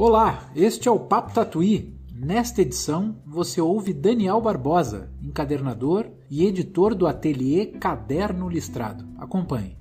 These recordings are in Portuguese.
Olá, este é o Papo Tatuí. Nesta edição, você ouve Daniel Barbosa, encadernador e editor do ateliê Caderno Listrado. Acompanhe.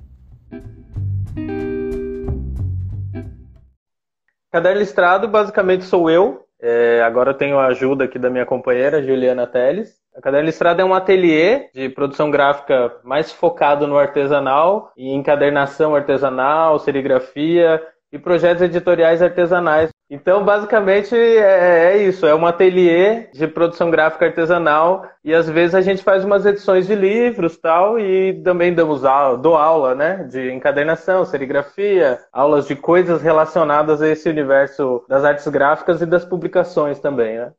Caderno Listrado basicamente sou eu. É, agora eu tenho a ajuda aqui da minha companheira, Juliana Teles. A Caderno Listrado é um ateliê de produção gráfica mais focado no artesanal, em encadernação artesanal, serigrafia e projetos editoriais artesanais. Então, basicamente, é, é, isso. É um ateliê de produção gráfica artesanal e, às vezes, a gente faz umas edições de livros tal e também damos aula, dou aula, né? De encadernação, serigrafia, aulas de coisas relacionadas a esse universo das artes gráficas e das publicações também, né?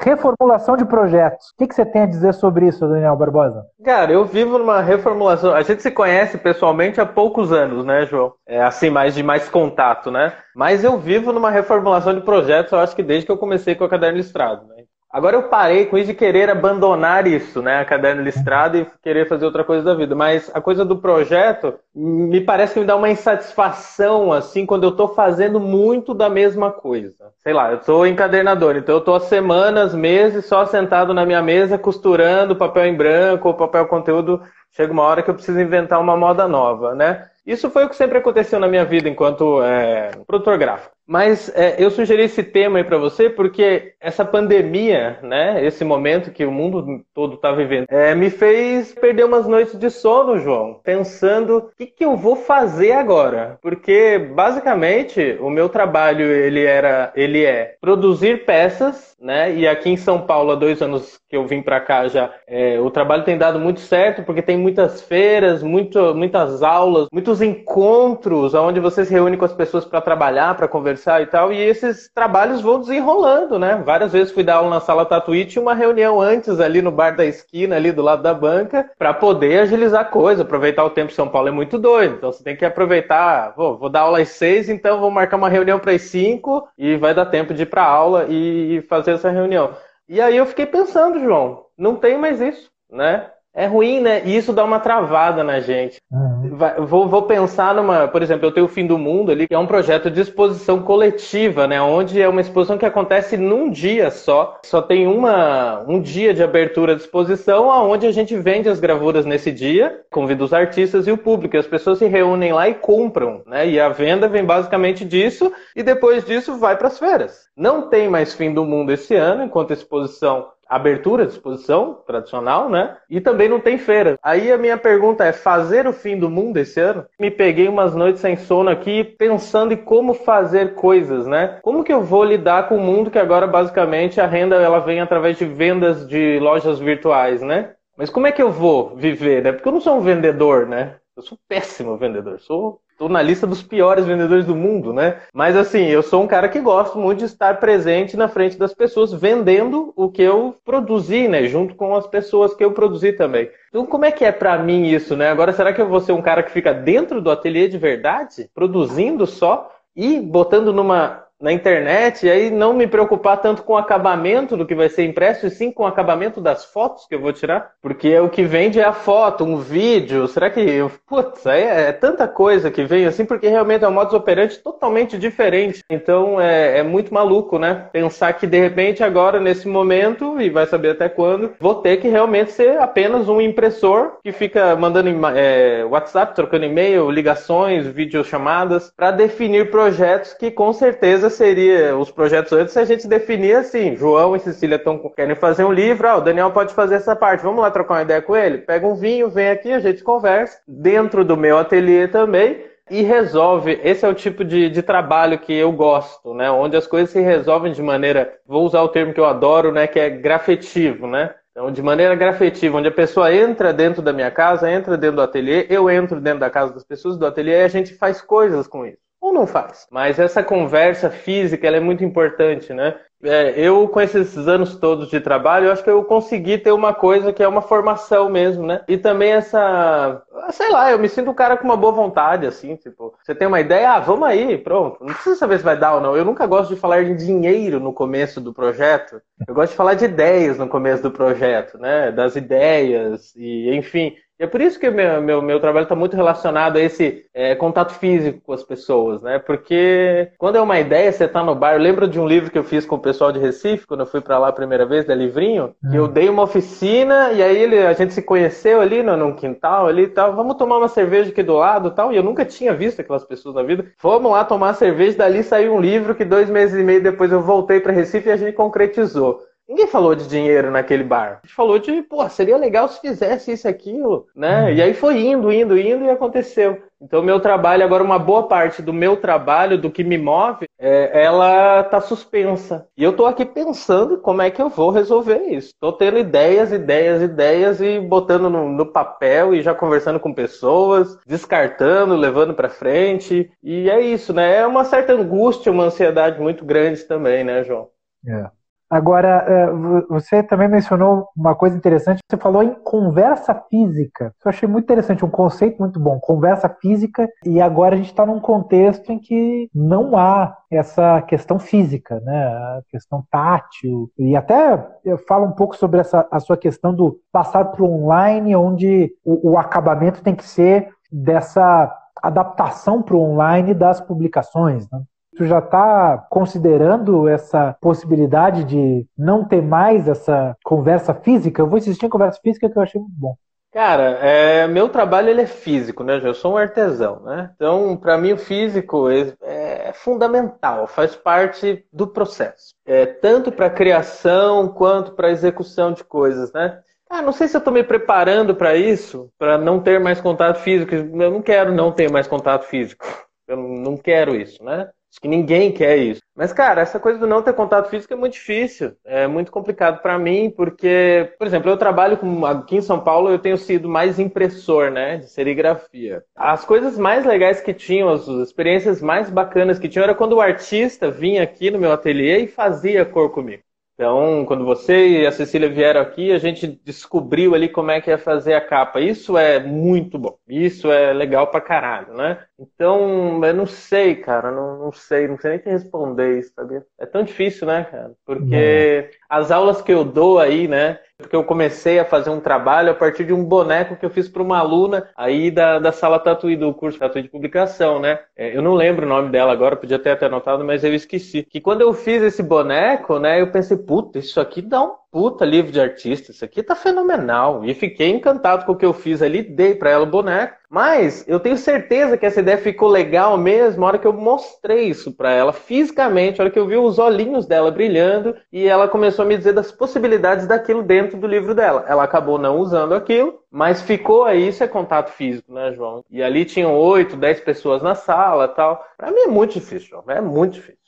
Reformulação de projetos. O que, você tem a dizer sobre isso, Daniel Barbosa? Cara, eu vivo numa reformulação. A gente se conhece pessoalmente há poucos anos, né, João? É assim, mais de mais contato, né? Mas eu vivo numa reformulação de projetos, eu acho que desde que eu comecei com a Caderno Listrado, né? Agora eu parei com isso de querer abandonar isso, né? A caderno listrado e querer fazer outra coisa da vida. Mas a coisa do projeto me parece que me dá uma insatisfação, assim, quando eu estou fazendo muito da mesma coisa. Sei lá, eu sou encadernador, então eu estou há semanas, meses, só sentado na minha mesa, costurando papel em branco ou papel conteúdo. Chega uma hora que eu preciso inventar uma moda nova, né? Isso foi o que sempre aconteceu na minha vida enquanto é, produtor gráfico. Mas é, eu sugeri esse tema aí para você porque essa pandemia, né, esse momento que o mundo todo está vivendo, é, me fez perder umas noites de sono, João, pensando o que, que eu vou fazer agora, porque basicamente o meu trabalho ele era, ele é produzir peças, né, e aqui em São Paulo há dois anos que eu vim para cá já, é, o trabalho tem dado muito certo porque tem muitas feiras, muito, muitas aulas, muitos encontros onde você se reúne com as pessoas para trabalhar, para conversar conversar e tal, e esses trabalhos vão desenrolando, né? Várias vezes fui dar aula na sala Tatuí, tinha uma reunião antes ali no bar da esquina, ali do lado da banca, para poder agilizar a coisa, aproveitar o tempo. São Paulo é muito doido, então você tem que aproveitar. Vou, vou dar aula às seis, então vou marcar uma reunião para as cinco e vai dar tempo de ir para aula e fazer essa reunião. E aí eu fiquei pensando, João, não tem mais isso, né? É ruim, né? E isso dá uma travada na gente. Uhum. Vou, vou, pensar numa. Por exemplo, eu tenho o Fim do Mundo ali, que é um projeto de exposição coletiva, né? Onde é uma exposição que acontece num dia só. Só tem uma, um dia de abertura de exposição, onde a gente vende as gravuras nesse dia, convida os artistas e o público. E as pessoas se reúnem lá e compram, né? E a venda vem basicamente disso, e depois disso vai para as feiras. Não tem mais Fim do Mundo esse ano, enquanto a exposição abertura de exposição tradicional, né? E também não tem feira. Aí a minha pergunta é: fazer o fim do mundo esse ano? Me peguei umas noites sem sono aqui pensando em como fazer coisas, né? Como que eu vou lidar com o mundo que agora basicamente a renda ela vem através de vendas de lojas virtuais, né? Mas como é que eu vou viver, né? Porque eu não sou um vendedor, né? Eu sou péssimo vendedor, sou Estou na lista dos piores vendedores do mundo, né? Mas assim, eu sou um cara que gosto muito de estar presente na frente das pessoas, vendendo o que eu produzi, né? Junto com as pessoas que eu produzi também. Então, como é que é para mim isso, né? Agora, será que eu vou ser um cara que fica dentro do ateliê de verdade, produzindo só e botando numa na internet e aí não me preocupar tanto com o acabamento do que vai ser impresso e sim com o acabamento das fotos que eu vou tirar, porque o que vende é a foto, um vídeo. Será que, putz, é, é tanta coisa que vem assim, porque realmente é um modus operandi totalmente diferente. Então é, é, muito maluco, né? Pensar que de repente agora nesse momento e vai saber até quando vou ter que realmente ser apenas um impressor que fica mandando é, WhatsApp, trocando e-mail, ligações, videochamadas para definir projetos que com certeza seria os projetos antes se a gente definir assim, João e Cecília estão querem fazer um livro, ah, o Daniel pode fazer essa parte, vamos lá trocar uma ideia com ele? Pega um vinho, vem aqui, a gente conversa, dentro do meu ateliê também, e resolve. Esse é o tipo de, de trabalho que eu gosto, né? Onde as coisas se resolvem de maneira, vou usar o termo que eu adoro, né? Que é grafetivo, né? Então, de maneira grafetiva, onde a pessoa entra dentro da minha casa, entra dentro do ateliê, eu entro dentro da casa das pessoas do ateliê e a gente faz coisas com isso ou não faz. Mas essa conversa física é muito importante, né? É, eu, com esses anos todos de trabalho, eu acho que eu consegui ter uma coisa que é uma formação mesmo, né? E também essa. Sei lá, eu me sinto um cara com uma boa vontade, assim, tipo, você tem uma ideia, ah, vamos aí, pronto. Não precisa saber se vai dar ou não. Eu nunca gosto de falar de dinheiro no começo do projeto. Eu gosto de falar de ideias no começo do projeto, né? Das ideias, e enfim. E é por isso que meu, meu, meu trabalho está muito relacionado a esse é, contato físico com as pessoas, né? Porque quando é uma ideia, você está no bar. Eu lembro de um livro que eu fiz com o pessoal de Recife, quando eu fui para lá a primeira vez, da Livrinho, que eu hum. dei uma oficina e aí ele, a gente se conheceu ali no, num quintal ali e tal. Vamos tomar uma cerveja aqui do lado tal. E eu nunca tinha visto aquelas pessoas na vida. Fomos lá tomar cerveja, dali saiu um livro que dois meses e meio depois eu voltei para Recife e a gente concretizou. Ninguém falou de dinheiro naquele bar. A gente falou de, pô, seria legal se fizesse isso, aquilo, né? Uhum. E aí foi indo, indo, indo e aconteceu. Então, meu trabalho, agora uma boa parte do meu trabalho, do que me move, é, ela tá suspensa. E eu tô aqui pensando como é que eu vou resolver isso. Tô tendo ideias, ideias, ideias e botando no, no papel e já conversando com pessoas, descartando, levando para frente. E é isso, né? É uma certa angústia, uma ansiedade muito grande também, né, João? É. Agora, é, você também mencionou uma coisa interessante, você falou em conversa física. Eu achei muito interessante, um conceito muito bom, conversa física, e agora a gente está num contexto em que não há essa questão física, né? A questão tátil. E até eu falo um pouco sobre essa, a sua questão do passar para o online, onde o, o acabamento tem que ser dessa adaptação para o online das publicações. Né? Tu já está considerando essa possibilidade de não ter mais essa conversa física? Eu vou insistir em conversa física que eu achei muito bom. Cara, é, meu trabalho ele é físico, né? Eu sou um artesão, né? Então, para mim, o físico é, é, fundamental, faz parte do processo. É, tanto para criação quanto para execução de coisas, né? Ah, não sei se eu estou me preparando para isso, para não ter mais contato físico. Eu não quero não ter mais contato físico. Eu não quero isso, né? Acho que ninguém quer isso. Mas, cara, essa coisa do não ter contato físico é muito difícil. É muito complicado para mim, porque, por exemplo, eu trabalho com, aqui em São Paulo, eu tenho sido mais impressor, né, de serigrafia. As coisas mais legais que tinham, as experiências mais bacanas que tinham, era quando o artista vinha aqui no meu ateliê e fazia cor comigo. Então, quando você e a Cecília vieram aqui, a gente descobriu ali como é que ia fazer a capa. Isso é muito bom. Isso é legal pra caralho, né? Então, eu não sei, cara. Não, não sei. Não sei nem te responder isso, sabia? É tão difícil, né, cara? Porque as aulas que eu dou aí, né? Porque eu comecei a fazer um trabalho a partir de um boneco que eu fiz para uma aluna aí da, da sala Tatuí, do curso Tatuí de Publicação, né? É, eu não lembro o nome dela agora, podia até ter anotado, mas eu esqueci. Que quando eu fiz esse boneco, né, eu pensei, puta, isso aqui dá um puta livro de artista, isso aqui tá fenomenal. E fiquei encantado com o que eu fiz ali, dei para ela o boneco. Mas eu tenho certeza que essa ideia ficou legal mesmo na hora que eu mostrei isso para ela fisicamente, na hora que eu vi os olhinhos dela brilhando e ela começou a me dizer das possibilidades daquilo dentro do livro dela. Ela acabou não usando aquilo, mas ficou aí, isso é contato físico, né, João? E ali tinham oito, dez pessoas na sala tal. Para mim é muito difícil, João. É muito difícil.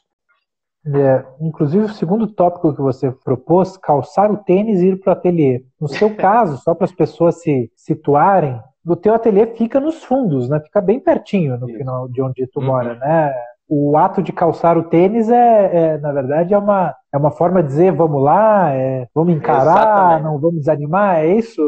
É, inclusive, o segundo tópico que você propôs, calçar o tênis e ir para o ateliê. No seu caso, só para as pessoas se situarem, o teu ateliê fica nos fundos, né? Fica bem pertinho no Isso. final de onde tu uhum. mora, né? O ato de calçar o tênis é, é, na verdade, é uma, é uma forma de dizer vamos lá, é, vamos encarar, Exatamente. não vamos desanimar, é isso,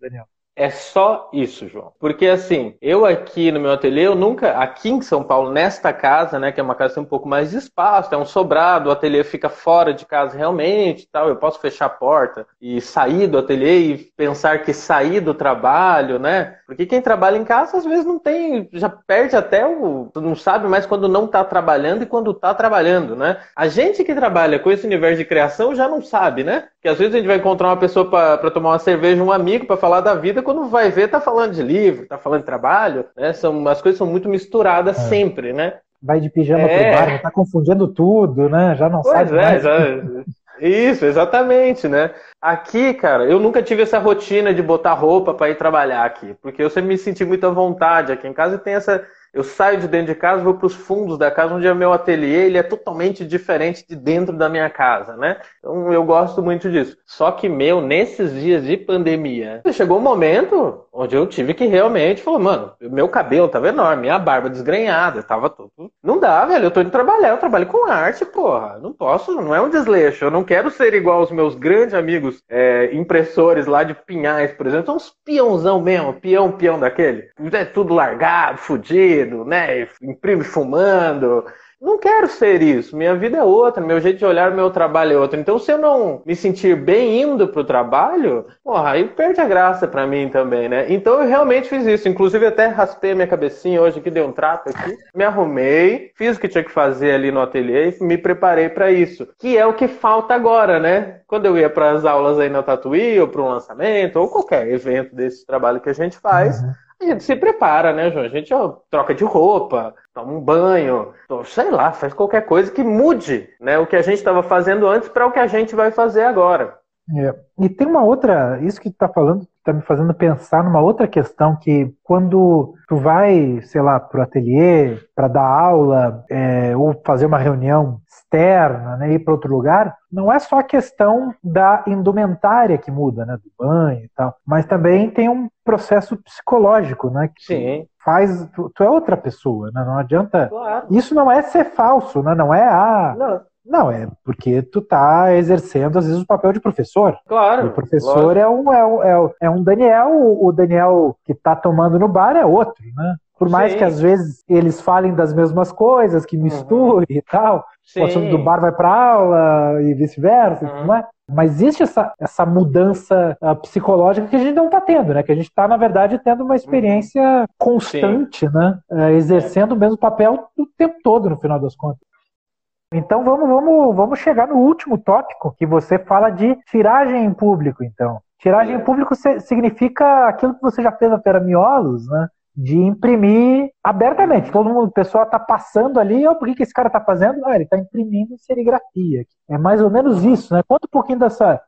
Daniel? É só isso, João. Porque assim, eu aqui no meu ateliê, eu nunca, aqui em São Paulo, nesta casa, né, que é uma casa que tem um pouco mais de espaço, é um sobrado, o ateliê fica fora de casa realmente, tal, eu posso fechar a porta e sair do ateliê e pensar que sair do trabalho, né? Porque quem trabalha em casa às vezes não tem, já perde até o, não sabe mais quando não está trabalhando e quando está trabalhando, né? A gente que trabalha com esse universo de criação já não sabe, né? Que às vezes a gente vai encontrar uma pessoa para tomar uma cerveja, um amigo para falar da vida quando vai ver, tá falando de livro, tá falando de trabalho, né? São, as coisas são muito misturadas é. sempre, né? Vai de pijama é. pro bar, tá confundindo tudo, né? Já não pois sabe é, mais. Já... Isso, exatamente, né? Aqui, cara, eu nunca tive essa rotina de botar roupa para ir trabalhar aqui, porque eu sempre me senti muito à vontade aqui em casa e tem essa eu saio de dentro de casa, vou para os fundos da casa, onde é meu ateliê, ele é totalmente diferente de dentro da minha casa, né? Então eu gosto muito disso. Só que, meu, nesses dias de pandemia, chegou um momento onde eu tive que realmente falar, mano, meu cabelo tava enorme, minha barba desgrenhada, tava tudo. Não dá, velho, eu tô indo trabalhar, eu trabalho com arte, porra. Não posso, não é um desleixo. Eu não quero ser igual aos meus grandes amigos é, impressores lá de Pinhais, por exemplo. São uns peãozão mesmo, peão, peão daquele. É tudo largado, fudido né? Imprime fumando. Não quero ser isso. Minha vida é outra, meu jeito de olhar meu trabalho é outro. Então, se eu não me sentir bem indo pro trabalho, porra, aí perde a graça para mim também, né? Então, eu realmente fiz isso. Inclusive, até raspei a minha cabecinha hoje aqui, dei um trato aqui, me arrumei, fiz o que tinha que fazer ali no ateliê e me preparei para isso. Que é o que falta agora, né? Quando eu ia para as aulas aí na Tatuí, ou para um lançamento, ou qualquer evento desse trabalho que a gente faz. Uhum a gente se prepara, né, João? A gente ó, troca de roupa, toma um banho, sei lá, faz qualquer coisa que mude né, o que a gente estava fazendo antes para o que a gente vai fazer agora. É. E tem uma outra, isso que está falando, está me fazendo pensar numa outra questão que quando tu vai, sei lá, para o ateliê para dar aula é, ou fazer uma reunião externa, né, ir para outro lugar, não é só a questão da indumentária que muda, né, do banho e tal, mas também tem um processo psicológico, né, que Sim. faz tu, tu, é outra pessoa, né, não adianta. Claro. Isso não é ser falso, né, não é a ah, não. Não, é porque tu tá exercendo, às vezes, o papel de professor. Claro. O professor é um, é, um, é, é um Daniel, o Daniel que tá tomando no bar é outro, né? Por mais Sim. que às vezes eles falem das mesmas coisas, que misturem uhum. e tal, Sim. o assunto do bar vai para aula e vice-versa, uhum. não é? Mas existe essa, essa mudança uh, psicológica que a gente não está tendo, né? Que a gente está, na verdade, tendo uma experiência uhum. constante, Sim. né? Uh, exercendo o mesmo papel o tempo todo, no final das contas. Então vamos, vamos, vamos chegar no último tópico, que você fala de tiragem em público, então. Tiragem em público significa aquilo que você já fez na Feira Miolos, né? De imprimir abertamente. Todo mundo, o pessoal está passando ali, oh, por que, que esse cara está fazendo? Ah, ele está imprimindo serigrafia. É mais ou menos isso, né? Conta um pouquinho dessa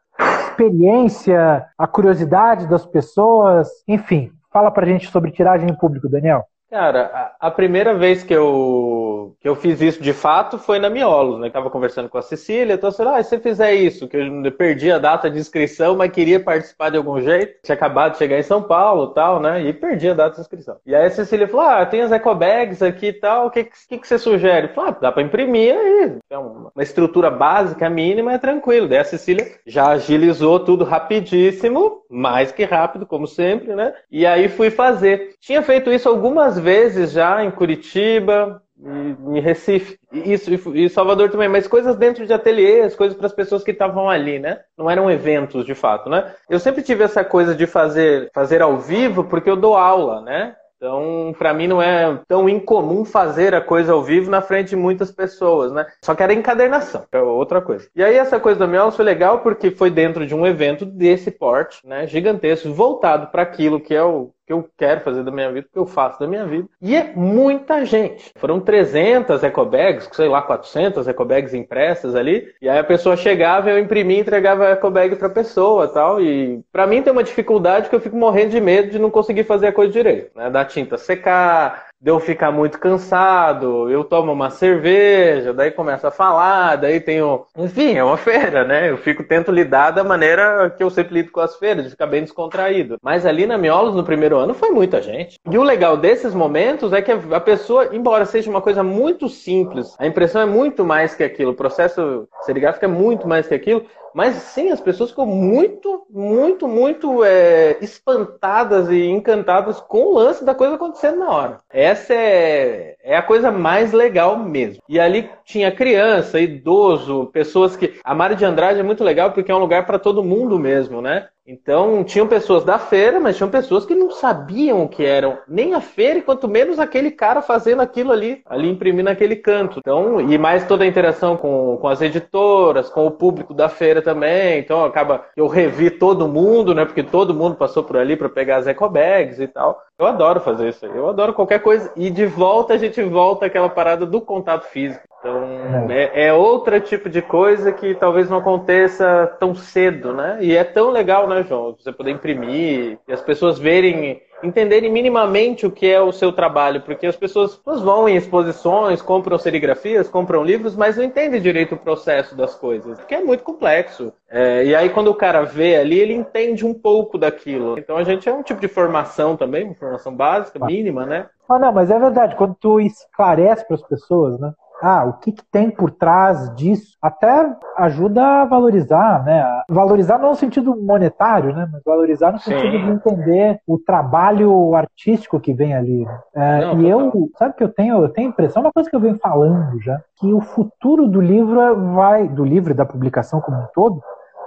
experiência, a curiosidade das pessoas, enfim. Fala pra gente sobre tiragem em público, Daniel. Cara, a, primeira vez que eu, que eu fiz isso de fato foi na Miolos, né? tava conversando com a Cecília, então eu ah, se você fizer isso, que eu perdi a data de inscrição, mas queria participar de algum jeito, tinha acabado de chegar em São Paulo tal, né? E perdi a data de inscrição. E aí a Cecília falou: Ah, tem as ecobags aqui e tal, o que, que, que você sugere? Eu falei, ah, dá pra imprimir aí. É uma estrutura básica, mínima, é tranquilo. Daí a Cecília já agilizou tudo rapidíssimo, mais que rápido, como sempre, né? E aí fui fazer. Tinha feito isso algumas vezes já em Curitiba, em Recife, isso e Salvador também, mas coisas dentro de ateliês, coisas para as pessoas que estavam ali, né? Não eram eventos de fato, né? Eu sempre tive essa coisa de fazer fazer ao vivo porque eu dou aula, né? Então, para mim não é tão incomum fazer a coisa ao vivo na frente de muitas pessoas, né? Só que era encadernação, é outra coisa. E aí essa coisa da Miolos foi legal porque foi dentro de um evento desse porte, né, gigantesco, voltado para aquilo que é o que eu quero fazer da minha vida, que eu faço da minha vida. E é muita gente. Foram 300 ecobags, sei lá, 400 ecobags impressas ali. E aí a pessoa chegava, eu imprimia e entregava a ecobag pra pessoa tal. E para mim tem uma dificuldade que eu fico morrendo de medo de não conseguir fazer a coisa direito. Né? Da tinta secar, de eu ficar muito cansado, eu tomo uma cerveja, daí começo a falar, daí tenho. Enfim, é uma feira, né? Eu fico, tento lidar da maneira que eu sempre lido com as feiras, de ficar bem descontraído. Mas ali na Miolos, no primeiro ano, foi muita gente. E o legal desses momentos é que a pessoa, embora seja uma coisa muito simples, a impressão é muito mais que aquilo, o processo serigráfico é muito mais que aquilo, mas sim, as pessoas ficam muito, muito, muito é, espantadas e encantadas com o lance da coisa acontecendo na hora. Essa é, é a coisa mais legal mesmo. E ali tinha criança, idoso, pessoas que. A Mari de Andrade é muito legal porque é um lugar para todo mundo mesmo, né? Então, tinham pessoas da feira, mas tinham pessoas que não sabiam o que eram nem a feira, e quanto menos aquele cara fazendo aquilo ali, ali imprimindo aquele canto. Então, e mais toda a interação com, com as editoras, com o público da feira também. Então, acaba eu revi todo mundo, né? Porque todo mundo passou por ali para pegar as ecobags e tal. Eu adoro fazer isso aí. Eu adoro qualquer coisa. E de volta a gente volta àquela parada do contato físico. Então, é. é, é outro tipo de coisa que talvez não aconteça tão cedo, né? E é tão legal, né, João? Você poder imprimir e as pessoas verem entenderem minimamente o que é o seu trabalho, porque as pessoas vão em exposições, compram serigrafias, compram livros, mas não entendem direito o processo das coisas, porque é muito complexo. É, e aí quando o cara vê ali, ele entende um pouco daquilo. Então a gente é um tipo de formação também, uma formação básica, mínima, né? Ah, não, mas é verdade, quando tu esclarece para as pessoas, né? Ah, o que, que, tem por trás disso, até ajuda a valorizar, né? Valorizar não no sentido monetário, né? Mas valorizar no sentido Sim. de entender o trabalho artístico que vem ali. Né? É, não, e eu, sabe que eu tenho, eu tenho a impressão, uma coisa que eu venho falando já, que o futuro do livro vai, do livro e da publicação como um todo,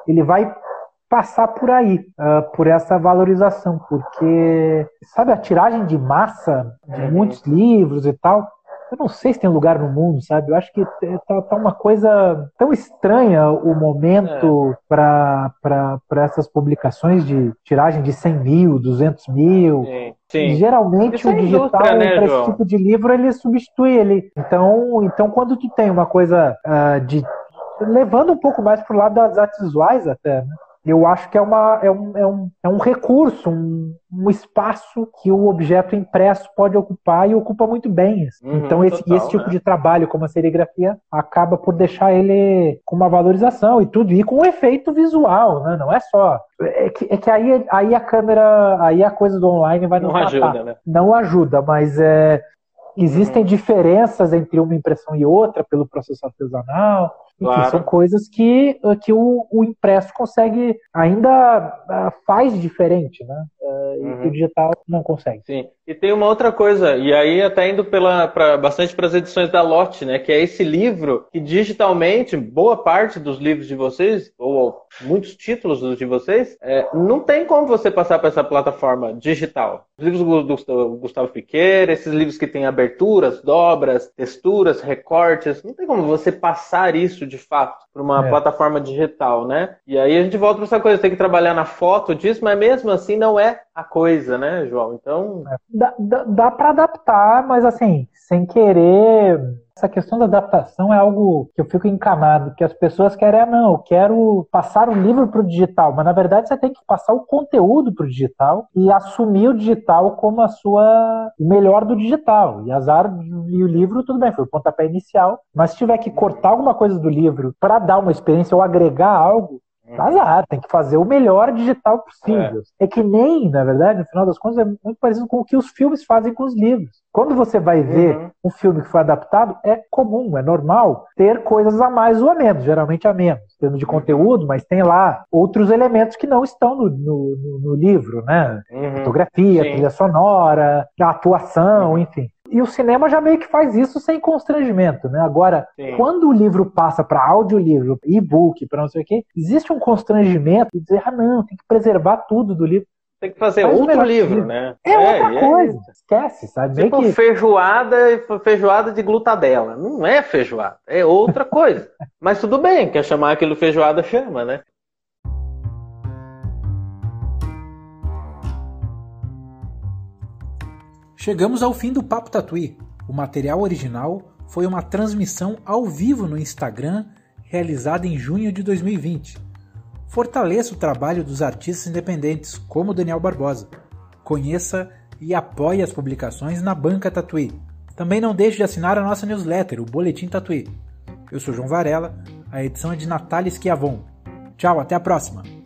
ele vai passar por aí, uh, por essa valorização, porque, sabe, a tiragem de massa de uhum. muitos livros e tal, eu não sei se tem lugar no mundo, sabe? Eu acho que tá, tá uma coisa tão estranha o momento é. para essas publicações de tiragem de 100 mil, 200 mil. Sim. Sim. Geralmente o é digital, né, para esse tipo de livro, ele substitui ele. Então, então quando tu tem uma coisa uh, de. levando um pouco mais pro lado das artes visuais até, né? Eu acho que é, uma, é, um, é, um, é um recurso, um, um espaço que o objeto impresso pode ocupar e ocupa muito bem. Assim. Uhum, então, esse, total, esse tipo né? de trabalho, como a serigrafia, acaba por deixar ele com uma valorização e tudo, e com um efeito visual, né? não é só. É que, é que aí, aí a câmera, aí a coisa do online vai não ajuda, né? Não ajuda, mas é, existem uhum. diferenças entre uma impressão e outra pelo processo artesanal. Claro. são coisas que, que o, o impresso consegue, ainda uh, faz diferente, né? Uh, uhum. E o digital não consegue. Sim. E tem uma outra coisa, e aí até indo pela, pra, bastante para as edições da Lotte, né? Que é esse livro que digitalmente, boa parte dos livros de vocês, ou muitos títulos de vocês, é, não tem como você passar para essa plataforma digital. Os livros do Gustavo Piqueira, esses livros que têm aberturas, dobras, texturas, recortes, não tem como você passar isso de fato para uma é. plataforma digital, né? E aí a gente volta para essa coisa, tem que trabalhar na foto disso, mas mesmo assim não é a coisa, né, João? Então. É. Dá, dá, dá para adaptar, mas assim, sem querer essa questão da adaptação é algo que eu fico encanado, que as pessoas querem, ah, não, eu quero passar o livro para o digital, mas na verdade você tem que passar o conteúdo para o digital e assumir o digital como a sua o melhor do digital. E azar e o livro, tudo bem, foi o pontapé inicial, mas se tiver que cortar alguma coisa do livro para dar uma experiência ou agregar algo, Azar, tem que fazer o melhor digital possível. É. é. que nem, na verdade, no final das contas, é muito parecido com o que os filmes fazem com os livros. Quando você vai ver uhum. um filme que foi adaptado, é comum, é normal ter coisas a mais ou a menos, geralmente a menos, tendo de conteúdo, mas tem lá outros elementos que não estão no, no, no livro, né? Uhum. Fotografia, Sim. trilha sonora, atuação, uhum. enfim. E o cinema já meio que faz isso sem constrangimento, né? Agora, Sim. quando o livro passa para audiolivro, e-book, para não sei o quê, existe um constrangimento de dizer, ah, não, tem que preservar tudo do livro. Tem que fazer Faz outro livro, livro, né? É, é outra é coisa. É... Esquece, sabe? Tipo que... feijoada, feijoada de glutadela. Não é feijoada, é outra coisa. Mas tudo bem, quer chamar aquilo feijoada, chama, né? Chegamos ao fim do Papo Tatuí. O material original foi uma transmissão ao vivo no Instagram realizada em junho de 2020. Fortaleça o trabalho dos artistas independentes, como Daniel Barbosa. Conheça e apoie as publicações na Banca Tatuí. Também não deixe de assinar a nossa newsletter, o Boletim Tatuí. Eu sou João Varela, a edição é de Natália Schiavon. Tchau, até a próxima!